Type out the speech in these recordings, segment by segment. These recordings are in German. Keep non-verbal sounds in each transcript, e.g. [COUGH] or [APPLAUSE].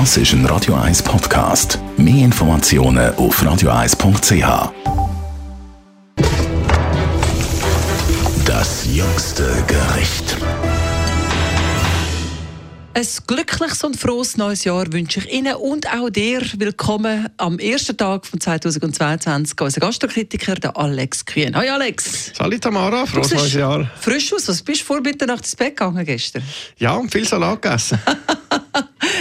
Das ist ein Radio 1 Podcast. Mehr Informationen auf radio1.ch. Das jüngste Gericht. Ein glückliches und frohes neues Jahr wünsche ich Ihnen und auch dir. Willkommen am ersten Tag von 2022. Unser Gastrokritiker, der Alex Kühn. Hi Alex. Salut Tamara, frohes neues Jahr. Frisch aus. Was bist du vor Mitternacht ins Bett gegangen gestern? Ja, und viel Salat gegessen. [LAUGHS]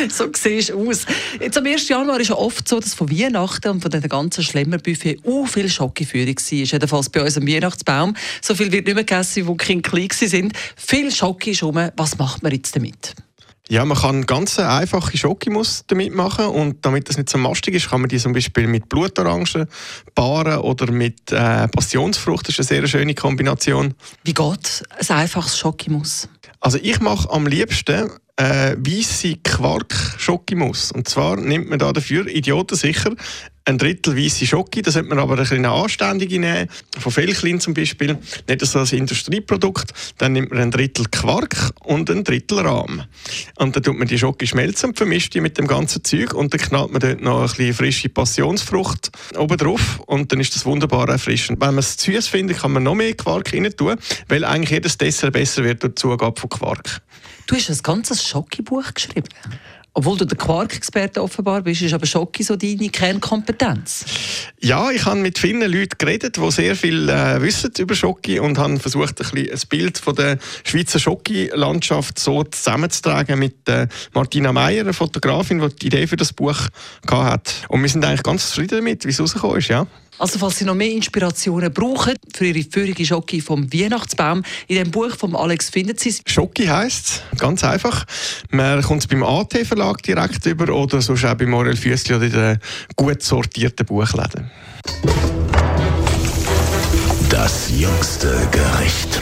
[LAUGHS] so siehst du aus. Jetzt am 1. Januar ist es oft so, dass von Weihnachten und von den ganzen Schlemmerbuffet auch viel Schokiführung war. Jedenfalls bei uns am Weihnachtsbaum. So viel wird nicht mehr gegessen, wo die Kinder klein sind. Viel Schoki ist rum. Was macht man jetzt damit? Ja, man kann ganz einfache Schokimus damit machen und damit das nicht so mastig ist, kann man die zum Beispiel mit Blutorangen paaren oder mit äh, Passionsfrucht. Das ist eine sehr schöne Kombination. Wie geht ein einfaches Schokimus? Also ich mache am liebsten äh, weisse Quark-Schokimus. Und zwar nimmt man da dafür idiotensicher ein Drittel weiße Schoki, das sollte man aber ein bisschen anständige nehmen, von Fellklin zum Beispiel, nicht so als Industrieprodukt. Dann nimmt man ein Drittel Quark und ein Drittel Rahm. Und dann tut man die Schoki schmelzen und vermischt die mit dem ganzen Zeug und dann knallt man dort noch ein bisschen frische Passionsfrucht oben drauf und dann ist das wunderbar erfrischend. Wenn man es zu süß findet, kann man noch mehr Quark rein tun, weil eigentlich jedes Dessert besser wird durch die Zugabe von Quark. Du hast ein ganzes Schokibuch geschrieben. Obwohl du der Quark-Experte offenbar bist, ist aber Schoki so deine Kernkompetenz. Ja, ich habe mit vielen Leuten geredet, die sehr viel äh, wissen über Schoki und habe versucht, ein, bisschen ein Bild von der Schweizer Schoki-Landschaft so zusammenzutragen mit äh, Martina Meyer, einer Fotografin, die die Idee für das Buch hatte. Und wir sind eigentlich ganz zufrieden damit, wie es rausgekommen ist. Ja. Also falls Sie noch mehr Inspirationen brauchen für Ihre feurige Schoki vom Weihnachtsbaum, in dem Buch von Alex finden Sie es. Schoki heisst ganz einfach. Man kommt es beim AT Verlag direkt über oder sonst auch bei Morel Füssli oder in den gut sortierten Buchläden. Das jüngste Gericht.